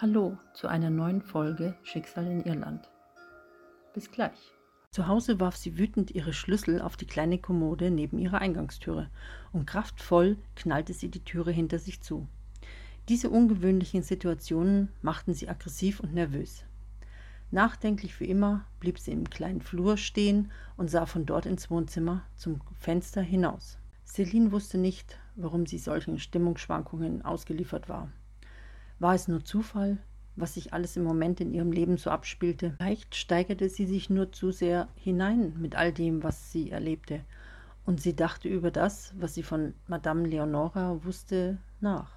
Hallo zu einer neuen Folge Schicksal in Irland. Bis gleich. Zu Hause warf sie wütend ihre Schlüssel auf die kleine Kommode neben ihrer Eingangstüre und kraftvoll knallte sie die Türe hinter sich zu. Diese ungewöhnlichen Situationen machten sie aggressiv und nervös. Nachdenklich wie immer blieb sie im kleinen Flur stehen und sah von dort ins Wohnzimmer zum Fenster hinaus. Celine wusste nicht, warum sie solchen Stimmungsschwankungen ausgeliefert war. War es nur Zufall, was sich alles im Moment in ihrem Leben so abspielte? Vielleicht steigerte sie sich nur zu sehr hinein mit all dem, was sie erlebte, und sie dachte über das, was sie von Madame Leonora wusste, nach.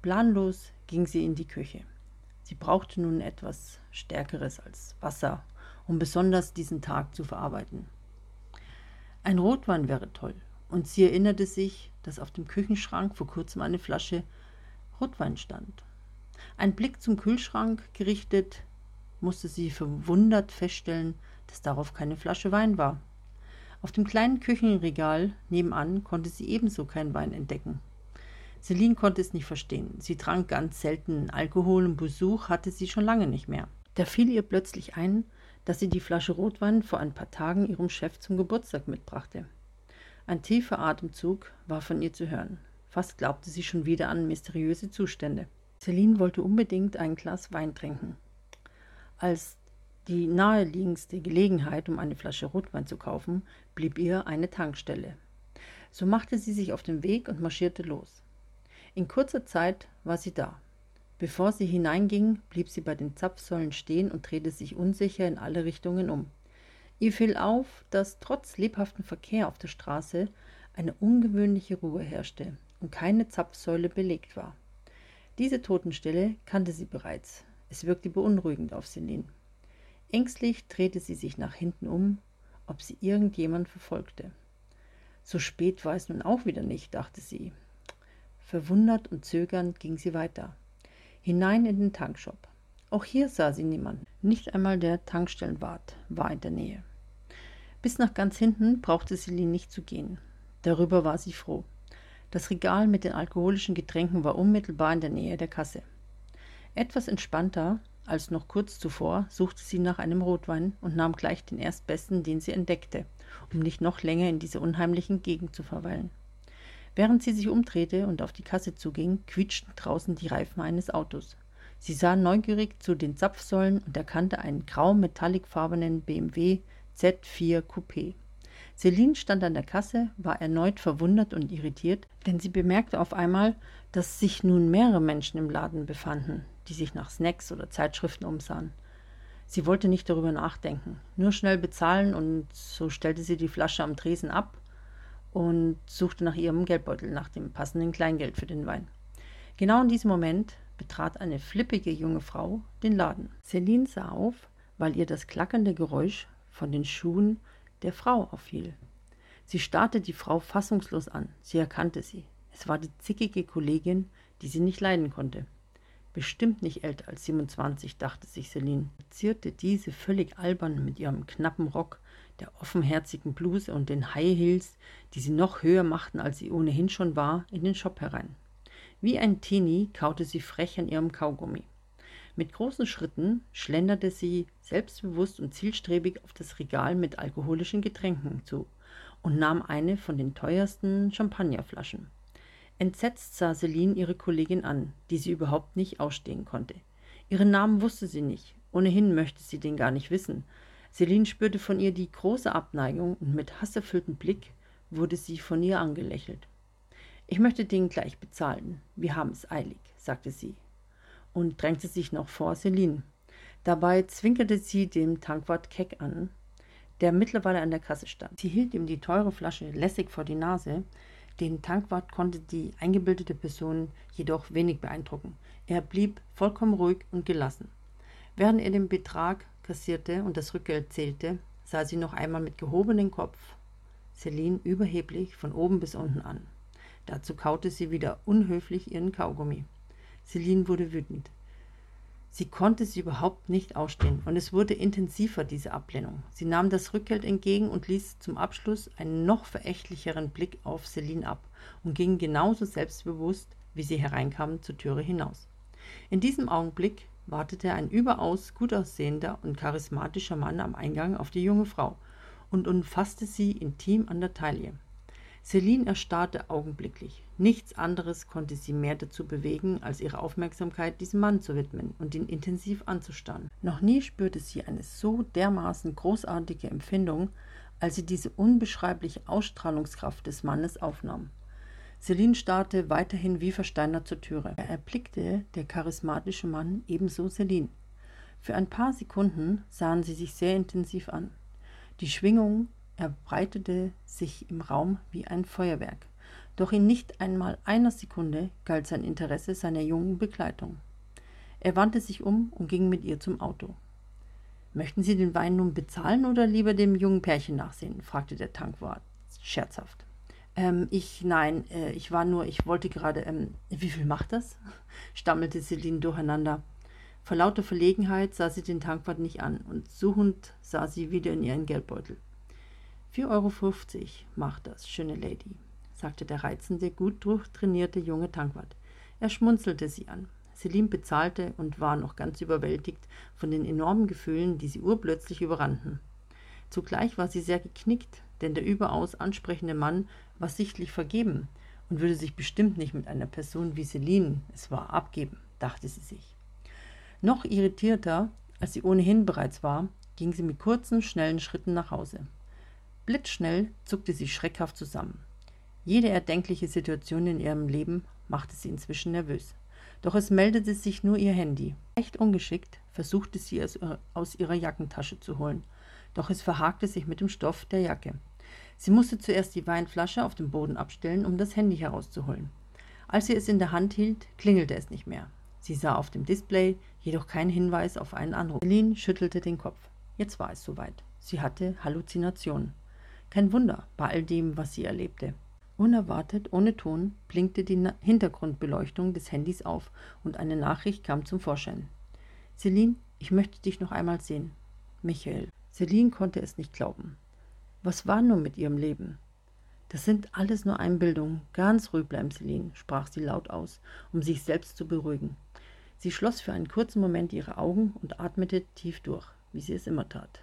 Planlos ging sie in die Küche. Sie brauchte nun etwas Stärkeres als Wasser, um besonders diesen Tag zu verarbeiten. Ein Rotwein wäre toll, und sie erinnerte sich, dass auf dem Küchenschrank vor kurzem eine Flasche Rotwein stand. Ein Blick zum Kühlschrank gerichtet, musste sie verwundert feststellen, dass darauf keine Flasche Wein war. Auf dem kleinen Küchenregal nebenan konnte sie ebenso keinen Wein entdecken. Celine konnte es nicht verstehen. Sie trank ganz selten Alkohol und Besuch hatte sie schon lange nicht mehr. Da fiel ihr plötzlich ein, dass sie die Flasche Rotwein vor ein paar Tagen ihrem Chef zum Geburtstag mitbrachte. Ein tiefer Atemzug war von ihr zu hören. Fast glaubte sie schon wieder an mysteriöse Zustände. Celine wollte unbedingt ein Glas Wein trinken. Als die naheliegendste Gelegenheit, um eine Flasche Rotwein zu kaufen, blieb ihr eine Tankstelle. So machte sie sich auf den Weg und marschierte los. In kurzer Zeit war sie da. Bevor sie hineinging, blieb sie bei den Zapfsäulen stehen und drehte sich unsicher in alle Richtungen um. Ihr fiel auf, dass trotz lebhaftem Verkehr auf der Straße eine ungewöhnliche Ruhe herrschte und keine Zapfsäule belegt war. Diese Totenstelle kannte sie bereits. Es wirkte beunruhigend auf Celine. Ängstlich drehte sie sich nach hinten um, ob sie irgendjemand verfolgte. So spät war es nun auch wieder nicht, dachte sie. Verwundert und zögernd ging sie weiter. Hinein in den Tankshop. Auch hier sah sie niemanden. Nicht einmal der Tankstellenwart war in der Nähe. Bis nach ganz hinten brauchte Celine nicht zu gehen. Darüber war sie froh. Das Regal mit den alkoholischen Getränken war unmittelbar in der Nähe der Kasse. Etwas entspannter als noch kurz zuvor suchte sie nach einem Rotwein und nahm gleich den erstbesten, den sie entdeckte, um nicht noch länger in dieser unheimlichen Gegend zu verweilen. Während sie sich umdrehte und auf die Kasse zuging, quietschten draußen die Reifen eines Autos. Sie sah neugierig zu den Zapfsäulen und erkannte einen grau metallicfarbenen BMW Z4 Coupé. Celine stand an der Kasse, war erneut verwundert und irritiert, denn sie bemerkte auf einmal, dass sich nun mehrere Menschen im Laden befanden, die sich nach Snacks oder Zeitschriften umsahen. Sie wollte nicht darüber nachdenken, nur schnell bezahlen und so stellte sie die Flasche am Tresen ab und suchte nach ihrem Geldbeutel, nach dem passenden Kleingeld für den Wein. Genau in diesem Moment betrat eine flippige junge Frau den Laden. Celine sah auf, weil ihr das klackernde Geräusch von den Schuhen der Frau auffiel. Sie starrte die Frau fassungslos an. Sie erkannte sie. Es war die zickige Kollegin, die sie nicht leiden konnte. Bestimmt nicht älter als 27, dachte sich Celine, zierte diese völlig albern mit ihrem knappen Rock, der offenherzigen Bluse und den High Heels, die sie noch höher machten, als sie ohnehin schon war, in den Shop herein. Wie ein Teenie kaute sie frech an ihrem Kaugummi. Mit großen Schritten schlenderte sie selbstbewusst und zielstrebig auf das Regal mit alkoholischen Getränken zu und nahm eine von den teuersten Champagnerflaschen. Entsetzt sah Celine ihre Kollegin an, die sie überhaupt nicht ausstehen konnte. Ihren Namen wusste sie nicht, ohnehin möchte sie den gar nicht wissen. Celine spürte von ihr die große Abneigung und mit hasserfülltem Blick wurde sie von ihr angelächelt. Ich möchte den gleich bezahlen. Wir haben es eilig, sagte sie und drängte sich noch vor Celine. Dabei zwinkerte sie dem Tankwart Keck an, der mittlerweile an der Kasse stand. Sie hielt ihm die teure Flasche lässig vor die Nase. Den Tankwart konnte die eingebildete Person jedoch wenig beeindrucken. Er blieb vollkommen ruhig und gelassen. Während er den Betrag kassierte und das Rückgeld zählte, sah sie noch einmal mit gehobenem Kopf Celine überheblich von oben bis unten an. Dazu kaute sie wieder unhöflich ihren Kaugummi. Celine wurde wütend. Sie konnte sie überhaupt nicht ausstehen, und es wurde intensiver, diese Ablehnung. Sie nahm das Rückgeld entgegen und ließ zum Abschluss einen noch verächtlicheren Blick auf Celine ab und ging genauso selbstbewusst, wie sie hereinkam, zur Türe hinaus. In diesem Augenblick wartete ein überaus gut aussehender und charismatischer Mann am Eingang auf die junge Frau und umfasste sie intim an der Taille. Celine erstarrte augenblicklich. Nichts anderes konnte sie mehr dazu bewegen, als ihre Aufmerksamkeit diesem Mann zu widmen und ihn intensiv anzustarren. Noch nie spürte sie eine so dermaßen großartige Empfindung, als sie diese unbeschreibliche Ausstrahlungskraft des Mannes aufnahm. Celine starrte weiterhin wie versteinert zur Türe. Er erblickte der charismatische Mann ebenso Celine. Für ein paar Sekunden sahen sie sich sehr intensiv an. Die Schwingung erbreitete sich im Raum wie ein Feuerwerk. Doch in nicht einmal einer Sekunde galt sein Interesse seiner jungen Begleitung. Er wandte sich um und ging mit ihr zum Auto. Möchten Sie den Wein nun bezahlen oder lieber dem jungen Pärchen nachsehen? fragte der Tankwart scherzhaft. Ähm, ich, nein, äh, ich war nur, ich wollte gerade, ähm, wie viel macht das? stammelte Celine durcheinander. Vor lauter Verlegenheit sah sie den Tankwart nicht an und suchend sah sie wieder in ihren Geldbeutel. 4,50 Euro macht das, schöne Lady, sagte der reizende, gut durchtrainierte junge Tankwart. Er schmunzelte sie an. Selim bezahlte und war noch ganz überwältigt von den enormen Gefühlen, die sie urplötzlich überrannten. Zugleich war sie sehr geknickt, denn der überaus ansprechende Mann war sichtlich vergeben und würde sich bestimmt nicht mit einer Person wie Celine es war abgeben, dachte sie sich. Noch irritierter, als sie ohnehin bereits war, ging sie mit kurzen, schnellen Schritten nach Hause. Blitzschnell zuckte sie schreckhaft zusammen. Jede erdenkliche Situation in ihrem Leben machte sie inzwischen nervös. Doch es meldete sich nur ihr Handy. Echt ungeschickt versuchte sie es aus ihrer Jackentasche zu holen, doch es verhakte sich mit dem Stoff der Jacke. Sie musste zuerst die Weinflasche auf dem Boden abstellen, um das Handy herauszuholen. Als sie es in der Hand hielt, klingelte es nicht mehr. Sie sah auf dem Display jedoch keinen Hinweis auf einen Anruf. Celine schüttelte den Kopf. Jetzt war es soweit. Sie hatte Halluzinationen. Kein Wunder bei all dem, was sie erlebte. Unerwartet, ohne Ton, blinkte die Hintergrundbeleuchtung des Handys auf und eine Nachricht kam zum Vorschein. Celine, ich möchte dich noch einmal sehen. Michael. Celine konnte es nicht glauben. Was war nun mit ihrem Leben? Das sind alles nur Einbildungen. Ganz ruhig bleiben, Celine, sprach sie laut aus, um sich selbst zu beruhigen. Sie schloss für einen kurzen Moment ihre Augen und atmete tief durch, wie sie es immer tat.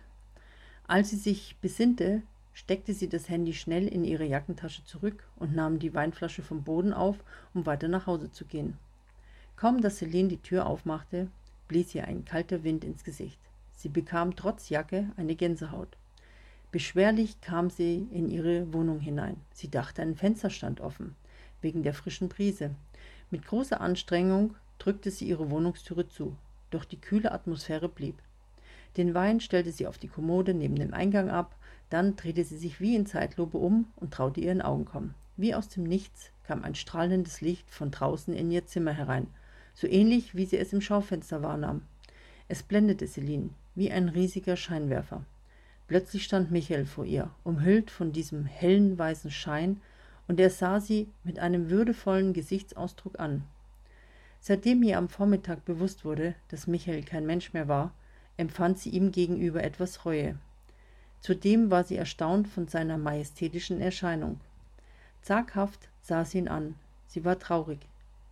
Als sie sich besinnte, steckte sie das Handy schnell in ihre Jackentasche zurück und nahm die Weinflasche vom Boden auf, um weiter nach Hause zu gehen. Kaum dass Celine die Tür aufmachte, blies ihr ein kalter Wind ins Gesicht. Sie bekam trotz Jacke eine Gänsehaut. Beschwerlich kam sie in ihre Wohnung hinein. Sie dachte, ein Fenster stand offen, wegen der frischen Brise. Mit großer Anstrengung drückte sie ihre Wohnungstüre zu, doch die kühle Atmosphäre blieb. Den Wein stellte sie auf die Kommode neben dem Eingang ab dann drehte sie sich wie in Zeitlupe um und traute ihren Augen kaum. Wie aus dem Nichts kam ein strahlendes Licht von draußen in ihr Zimmer herein, so ähnlich wie sie es im Schaufenster wahrnahm. Es blendete Celine wie ein riesiger Scheinwerfer. Plötzlich stand Michael vor ihr, umhüllt von diesem hellen weißen Schein, und er sah sie mit einem würdevollen Gesichtsausdruck an. Seitdem ihr am Vormittag bewusst wurde, dass Michael kein Mensch mehr war, empfand sie ihm gegenüber etwas Reue. Zudem war sie erstaunt von seiner majestätischen Erscheinung. Zaghaft sah sie ihn an. Sie war traurig,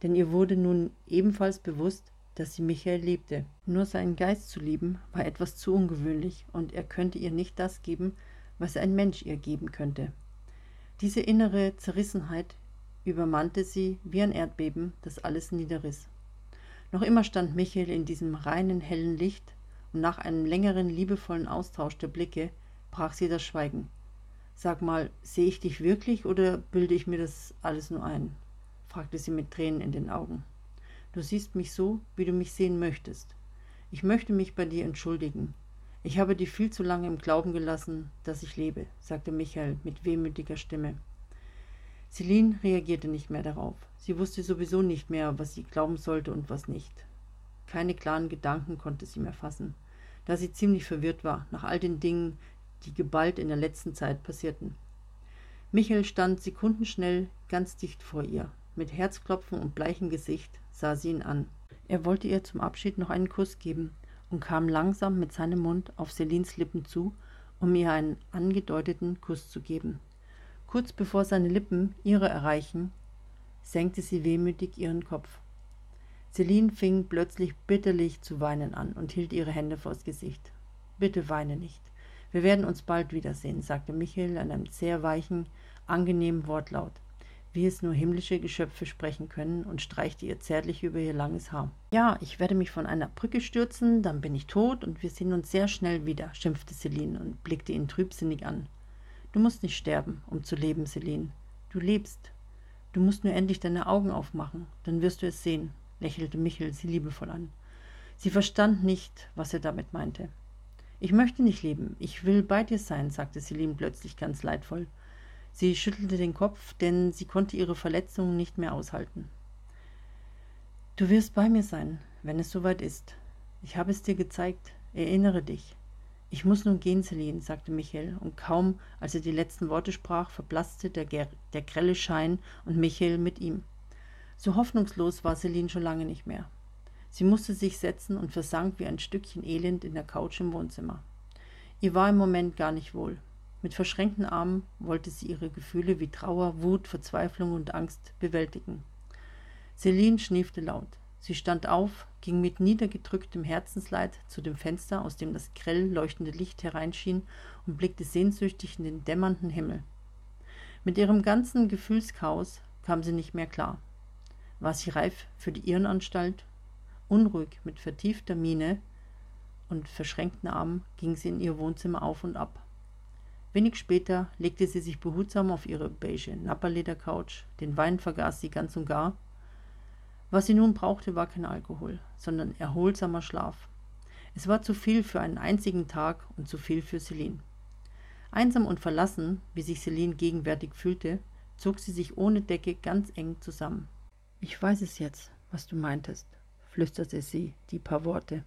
denn ihr wurde nun ebenfalls bewusst, dass sie Michael liebte. Nur seinen Geist zu lieben war etwas zu ungewöhnlich, und er könnte ihr nicht das geben, was ein Mensch ihr geben könnte. Diese innere Zerrissenheit übermannte sie wie ein Erdbeben, das alles niederriss. Noch immer stand Michael in diesem reinen, hellen Licht, und nach einem längeren, liebevollen Austausch der Blicke brach sie das Schweigen. Sag mal, sehe ich dich wirklich oder bilde ich mir das alles nur ein? fragte sie mit Tränen in den Augen. Du siehst mich so, wie du mich sehen möchtest. Ich möchte mich bei dir entschuldigen. Ich habe dich viel zu lange im Glauben gelassen, dass ich lebe, sagte Michael mit wehmütiger Stimme. Celine reagierte nicht mehr darauf. Sie wusste sowieso nicht mehr, was sie glauben sollte und was nicht. Keine klaren Gedanken konnte sie mehr fassen, da sie ziemlich verwirrt war nach all den Dingen, die geballt in der letzten Zeit passierten. Michael stand sekundenschnell ganz dicht vor ihr. Mit Herzklopfen und bleichem Gesicht sah sie ihn an. Er wollte ihr zum Abschied noch einen Kuss geben und kam langsam mit seinem Mund auf Selins Lippen zu, um ihr einen angedeuteten Kuss zu geben. Kurz bevor seine Lippen ihre erreichen, senkte sie wehmütig ihren Kopf. Celine fing plötzlich bitterlich zu weinen an und hielt ihre Hände vors Gesicht. Bitte weine nicht. Wir werden uns bald wiedersehen, sagte Michael an einem sehr weichen, angenehmen Wortlaut, wie es nur himmlische Geschöpfe sprechen können, und streichte ihr zärtlich über ihr langes Haar. Ja, ich werde mich von einer Brücke stürzen, dann bin ich tot und wir sehen uns sehr schnell wieder, schimpfte Celine und blickte ihn trübsinnig an. Du musst nicht sterben, um zu leben, Celine. Du lebst. Du musst nur endlich deine Augen aufmachen, dann wirst du es sehen, lächelte Michel sie liebevoll an. Sie verstand nicht, was er damit meinte. Ich möchte nicht leben, ich will bei dir sein, sagte Celine plötzlich ganz leidvoll. Sie schüttelte den Kopf, denn sie konnte ihre Verletzungen nicht mehr aushalten. Du wirst bei mir sein, wenn es soweit ist. Ich habe es dir gezeigt, erinnere dich. Ich muss nun gehen, Celine, sagte Michael, und kaum, als er die letzten Worte sprach, verblasste der, der grelle Schein und Michael mit ihm. So hoffnungslos war Celine schon lange nicht mehr. Sie musste sich setzen und versank wie ein Stückchen Elend in der Couch im Wohnzimmer. Ihr war im Moment gar nicht wohl. Mit verschränkten Armen wollte sie ihre Gefühle wie Trauer, Wut, Verzweiflung und Angst bewältigen. Celine schniefte laut. Sie stand auf, ging mit niedergedrücktem Herzensleid zu dem Fenster, aus dem das grell leuchtende Licht hereinschien, und blickte sehnsüchtig in den dämmernden Himmel. Mit ihrem ganzen Gefühlschaos kam sie nicht mehr klar. War sie reif für die Irrenanstalt Unruhig, mit vertiefter Miene und verschränkten Armen ging sie in ihr Wohnzimmer auf und ab. Wenig später legte sie sich behutsam auf ihre beige Napperledercouch, den Wein vergaß sie ganz und gar. Was sie nun brauchte, war kein Alkohol, sondern erholsamer Schlaf. Es war zu viel für einen einzigen Tag und zu viel für Celine. Einsam und verlassen, wie sich Celine gegenwärtig fühlte, zog sie sich ohne Decke ganz eng zusammen. Ich weiß es jetzt, was du meintest, flüsterte sie die paar Worte.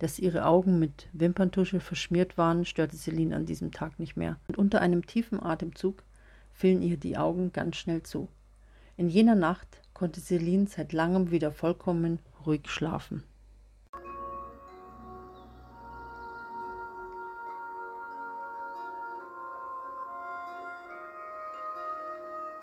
Dass ihre Augen mit Wimperntusche verschmiert waren, störte Celine an diesem Tag nicht mehr, und unter einem tiefen Atemzug fielen ihr die Augen ganz schnell zu. In jener Nacht konnte Celine seit langem wieder vollkommen ruhig schlafen.